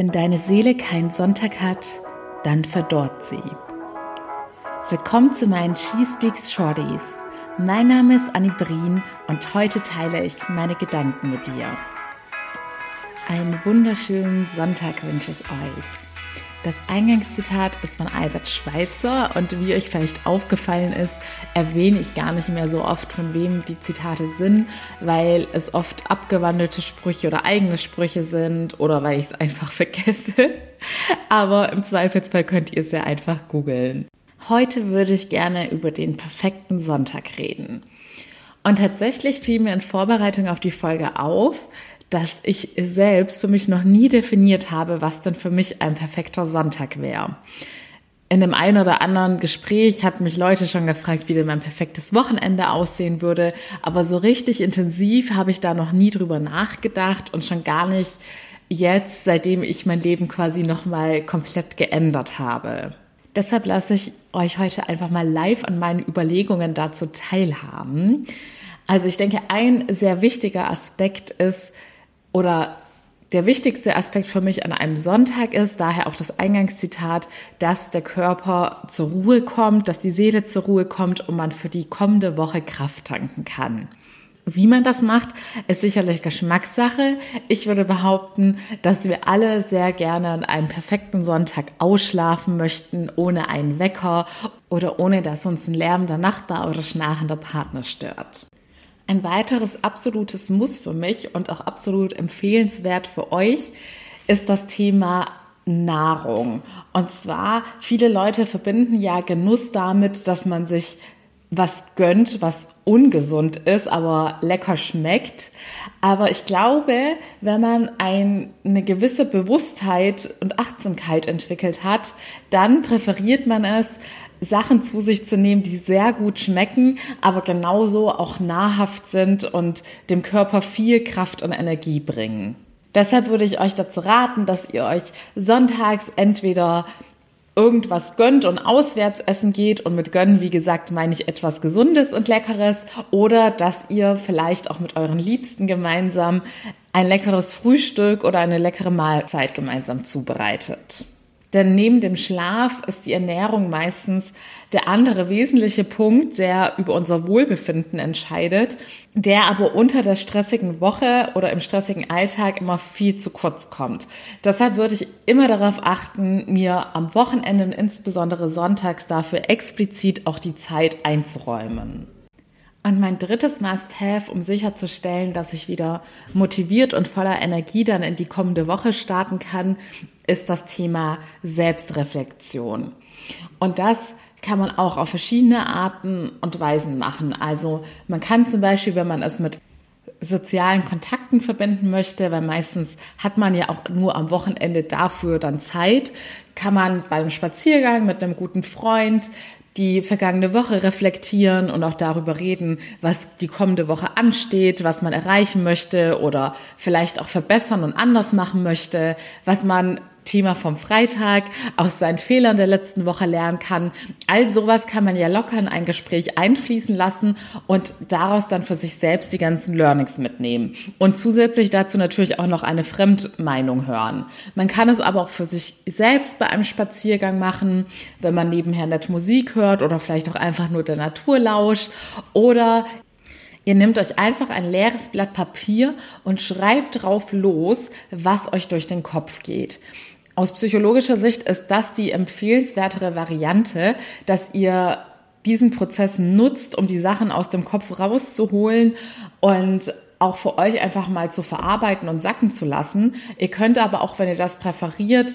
Wenn deine Seele keinen Sonntag hat, dann verdorrt sie. Willkommen zu meinen She Speaks Shorties. Mein Name ist Annie Brien und heute teile ich meine Gedanken mit dir. Einen wunderschönen Sonntag wünsche ich euch. Das Eingangszitat ist von Albert Schweitzer und wie euch vielleicht aufgefallen ist, erwähne ich gar nicht mehr so oft, von wem die Zitate sind, weil es oft abgewandelte Sprüche oder eigene Sprüche sind oder weil ich es einfach vergesse. Aber im Zweifelsfall könnt ihr es ja einfach googeln. Heute würde ich gerne über den perfekten Sonntag reden. Und tatsächlich fiel mir in Vorbereitung auf die Folge auf, dass ich selbst für mich noch nie definiert habe, was denn für mich ein perfekter Sonntag wäre. In dem einen oder anderen Gespräch hat mich Leute schon gefragt, wie denn mein perfektes Wochenende aussehen würde. Aber so richtig intensiv habe ich da noch nie drüber nachgedacht und schon gar nicht jetzt, seitdem ich mein Leben quasi nochmal komplett geändert habe. Deshalb lasse ich euch heute einfach mal live an meinen Überlegungen dazu teilhaben. Also ich denke, ein sehr wichtiger Aspekt ist, oder der wichtigste Aspekt für mich an einem Sonntag ist, daher auch das Eingangszitat, dass der Körper zur Ruhe kommt, dass die Seele zur Ruhe kommt und man für die kommende Woche Kraft tanken kann. Wie man das macht, ist sicherlich Geschmackssache. Ich würde behaupten, dass wir alle sehr gerne an einem perfekten Sonntag ausschlafen möchten, ohne einen Wecker oder ohne dass uns ein lärmender Nachbar oder schnarchender Partner stört. Ein weiteres absolutes Muss für mich und auch absolut empfehlenswert für euch ist das Thema Nahrung. Und zwar, viele Leute verbinden ja Genuss damit, dass man sich was gönnt, was ungesund ist, aber lecker schmeckt. Aber ich glaube, wenn man ein, eine gewisse Bewusstheit und Achtsamkeit entwickelt hat, dann präferiert man es, Sachen zu sich zu nehmen, die sehr gut schmecken, aber genauso auch nahrhaft sind und dem Körper viel Kraft und Energie bringen. Deshalb würde ich euch dazu raten, dass ihr euch sonntags entweder irgendwas gönnt und auswärts essen geht und mit gönnen, wie gesagt, meine ich etwas Gesundes und Leckeres oder dass ihr vielleicht auch mit euren Liebsten gemeinsam ein leckeres Frühstück oder eine leckere Mahlzeit gemeinsam zubereitet. Denn neben dem Schlaf ist die Ernährung meistens der andere wesentliche Punkt, der über unser Wohlbefinden entscheidet, der aber unter der stressigen Woche oder im stressigen Alltag immer viel zu kurz kommt. Deshalb würde ich immer darauf achten, mir am Wochenende und insbesondere sonntags dafür explizit auch die Zeit einzuräumen. Und mein drittes Must-Have, um sicherzustellen, dass ich wieder motiviert und voller Energie dann in die kommende Woche starten kann, ist das Thema Selbstreflexion. Und das kann man auch auf verschiedene Arten und Weisen machen. Also man kann zum Beispiel, wenn man es mit sozialen Kontakten verbinden möchte, weil meistens hat man ja auch nur am Wochenende dafür dann Zeit, kann man beim Spaziergang mit einem guten Freund die vergangene Woche reflektieren und auch darüber reden, was die kommende Woche ansteht, was man erreichen möchte oder vielleicht auch verbessern und anders machen möchte, was man Thema vom Freitag, aus seinen Fehlern der letzten Woche lernen kann. All sowas kann man ja locker in ein Gespräch einfließen lassen und daraus dann für sich selbst die ganzen Learnings mitnehmen. Und zusätzlich dazu natürlich auch noch eine Fremdmeinung hören. Man kann es aber auch für sich selbst bei einem Spaziergang machen, wenn man nebenher nett Musik hört oder vielleicht auch einfach nur der Natur lauscht oder Ihr nehmt euch einfach ein leeres Blatt Papier und schreibt drauf los, was euch durch den Kopf geht. Aus psychologischer Sicht ist das die empfehlenswertere Variante, dass ihr diesen Prozess nutzt, um die Sachen aus dem Kopf rauszuholen und auch für euch einfach mal zu verarbeiten und sacken zu lassen. Ihr könnt aber auch, wenn ihr das präferiert,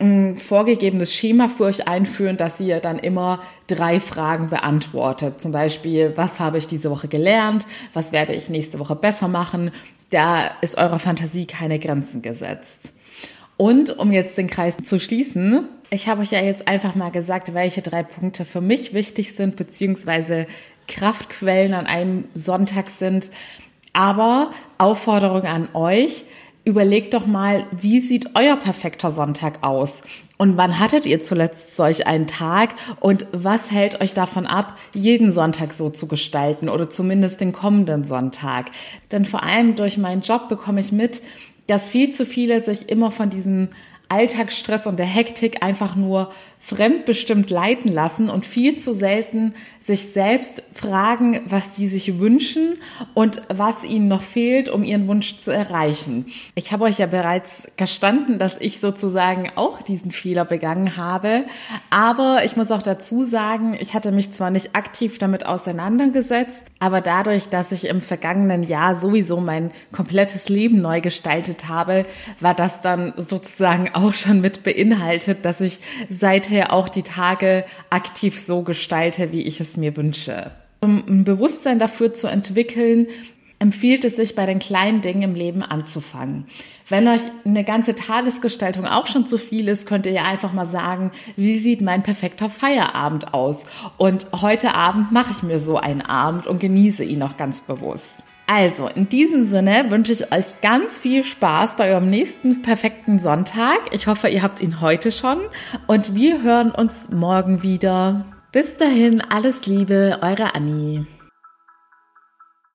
ein vorgegebenes Schema für euch einführen, dass ihr dann immer drei Fragen beantwortet. Zum Beispiel, was habe ich diese Woche gelernt? Was werde ich nächste Woche besser machen? Da ist eurer Fantasie keine Grenzen gesetzt. Und um jetzt den Kreis zu schließen, ich habe euch ja jetzt einfach mal gesagt, welche drei Punkte für mich wichtig sind, beziehungsweise Kraftquellen an einem Sonntag sind. Aber Aufforderung an euch, überlegt doch mal, wie sieht euer perfekter Sonntag aus? Und wann hattet ihr zuletzt solch einen Tag? Und was hält euch davon ab, jeden Sonntag so zu gestalten oder zumindest den kommenden Sonntag? Denn vor allem durch meinen Job bekomme ich mit, dass viel zu viele sich immer von diesen Alltagsstress und der Hektik einfach nur fremdbestimmt leiten lassen und viel zu selten sich selbst fragen, was sie sich wünschen und was ihnen noch fehlt, um ihren Wunsch zu erreichen. Ich habe euch ja bereits gestanden, dass ich sozusagen auch diesen Fehler begangen habe, aber ich muss auch dazu sagen, ich hatte mich zwar nicht aktiv damit auseinandergesetzt, aber dadurch, dass ich im vergangenen Jahr sowieso mein komplettes Leben neu gestaltet habe, war das dann sozusagen auch schon mit beinhaltet, dass ich seither auch die Tage aktiv so gestalte, wie ich es mir wünsche. Um ein Bewusstsein dafür zu entwickeln, empfiehlt es sich bei den kleinen Dingen im Leben anzufangen. Wenn euch eine ganze Tagesgestaltung auch schon zu viel ist, könnt ihr ja einfach mal sagen, wie sieht mein perfekter Feierabend aus? Und heute Abend mache ich mir so einen Abend und genieße ihn auch ganz bewusst. Also, in diesem Sinne wünsche ich euch ganz viel Spaß bei eurem nächsten perfekten Sonntag. Ich hoffe, ihr habt ihn heute schon und wir hören uns morgen wieder. Bis dahin, alles Liebe, eure Annie.